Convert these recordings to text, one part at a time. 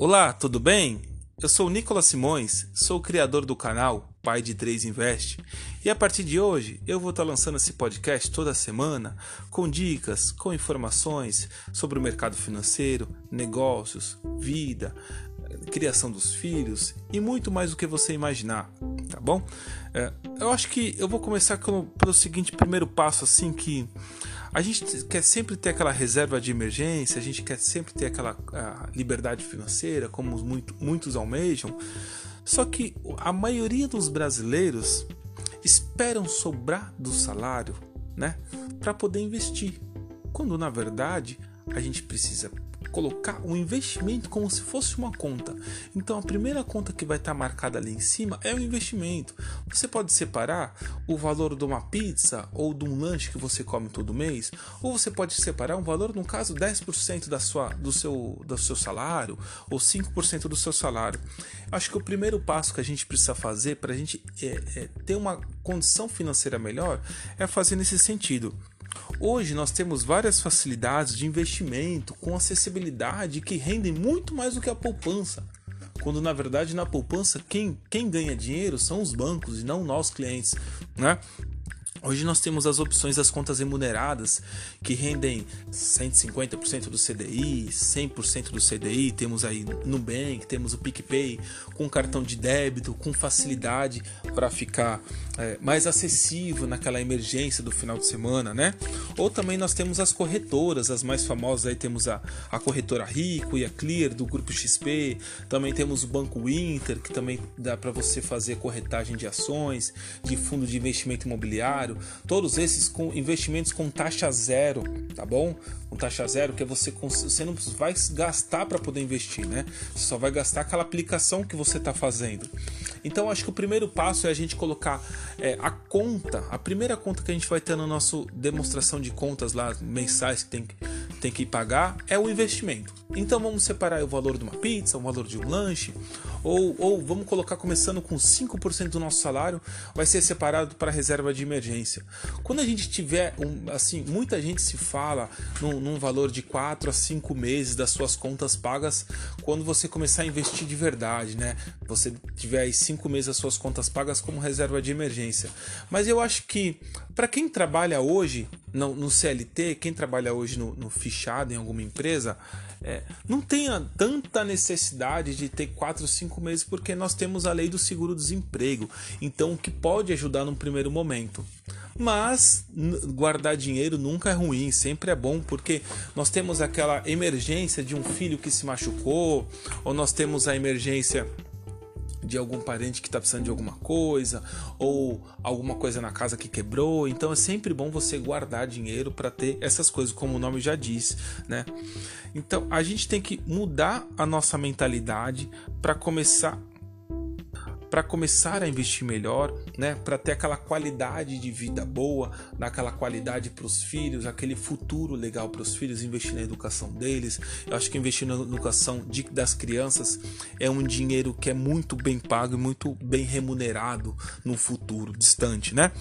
Olá, tudo bem? Eu sou Nicolas Simões, sou o criador do canal Pai de 3 Investe e a partir de hoje eu vou estar lançando esse podcast toda semana com dicas, com informações sobre o mercado financeiro, negócios, vida, criação dos filhos e muito mais do que você imaginar, tá bom? É, eu acho que eu vou começar com, pelo seguinte primeiro passo assim que a gente quer sempre ter aquela reserva de emergência, a gente quer sempre ter aquela liberdade financeira, como muito, muitos almejam. Só que a maioria dos brasileiros esperam sobrar do salário, né, para poder investir, quando na verdade a gente precisa colocar o investimento como se fosse uma conta. Então a primeira conta que vai estar tá marcada ali em cima é o investimento. Você pode separar o valor de uma pizza ou de um lanche que você come todo mês, ou você pode separar um valor, no caso 10% da sua, do, seu, do seu salário ou 5% do seu salário. Acho que o primeiro passo que a gente precisa fazer para a gente é, é, ter uma condição financeira melhor é fazer nesse sentido. Hoje nós temos várias facilidades de investimento com acessibilidade que rendem muito mais do que a poupança. Quando na verdade na poupança quem, quem ganha dinheiro são os bancos e não nós clientes, né? Hoje nós temos as opções das contas remuneradas que rendem 150% do CDI, 100% do CDI. Temos aí Nubank, temos o PicPay com cartão de débito, com facilidade para ficar é, mais acessível naquela emergência do final de semana, né? Ou também nós temos as corretoras, as mais famosas aí temos a, a corretora Rico e a Clear do grupo XP. Também temos o Banco Inter que também dá para você fazer corretagem de ações, de fundo de investimento imobiliário todos esses com investimentos com taxa zero, tá bom? Com taxa zero, que é você, você não vai gastar para poder investir, né? Você só vai gastar aquela aplicação que você está fazendo. Então, acho que o primeiro passo é a gente colocar é, a conta, a primeira conta que a gente vai ter na nossa demonstração de contas lá mensais que tem que tem que pagar é o investimento. Então vamos separar o valor de uma pizza, o valor de um lanche, ou, ou vamos colocar começando com 5% do nosso salário, vai ser separado para reserva de emergência. Quando a gente tiver, um, assim, muita gente se fala num, num valor de 4 a 5 meses das suas contas pagas quando você começar a investir de verdade, né? Você tiver aí 5 meses das suas contas pagas como reserva de emergência. Mas eu acho que para quem trabalha hoje no, no, CLT, quem trabalha hoje no, no fichado em alguma empresa, é, não tenha tanta necessidade de ter 4 ou 5 meses, porque nós temos a lei do seguro-desemprego, então o que pode ajudar num primeiro momento. Mas guardar dinheiro nunca é ruim, sempre é bom, porque nós temos aquela emergência de um filho que se machucou, ou nós temos a emergência de algum parente que está precisando de alguma coisa ou alguma coisa na casa que quebrou. Então é sempre bom você guardar dinheiro para ter essas coisas, como o nome já diz, né? Então a gente tem que mudar a nossa mentalidade para começar para começar a investir melhor, né? Para ter aquela qualidade de vida boa, dar aquela qualidade para os filhos, aquele futuro legal para os filhos, investir na educação deles. Eu acho que investir na educação de, das crianças é um dinheiro que é muito bem pago e muito bem remunerado no futuro distante, né?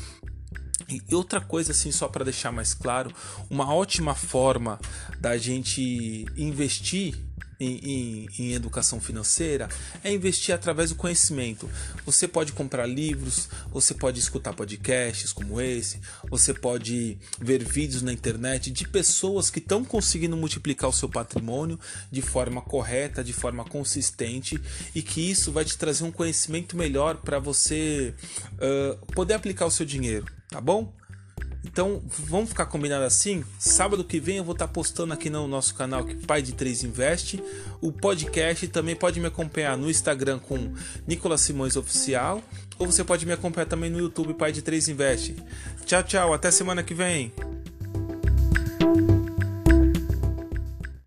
E outra coisa, assim, só para deixar mais claro, uma ótima forma da gente investir em, em, em, educação financeira é investir através do conhecimento. Você pode comprar livros, você pode escutar podcasts como esse, você pode ver vídeos na internet de pessoas que estão conseguindo multiplicar o seu patrimônio de forma correta, de forma consistente e que isso vai te trazer um conhecimento melhor para você uh, poder aplicar o seu dinheiro, tá bom? Então vamos ficar combinado assim. Sábado que vem eu vou estar postando aqui no nosso canal que Pai de 3 Investe. O podcast também pode me acompanhar no Instagram com Nicolas Simões Oficial. Ou você pode me acompanhar também no YouTube Pai de 3 Investe. Tchau, tchau. Até semana que vem.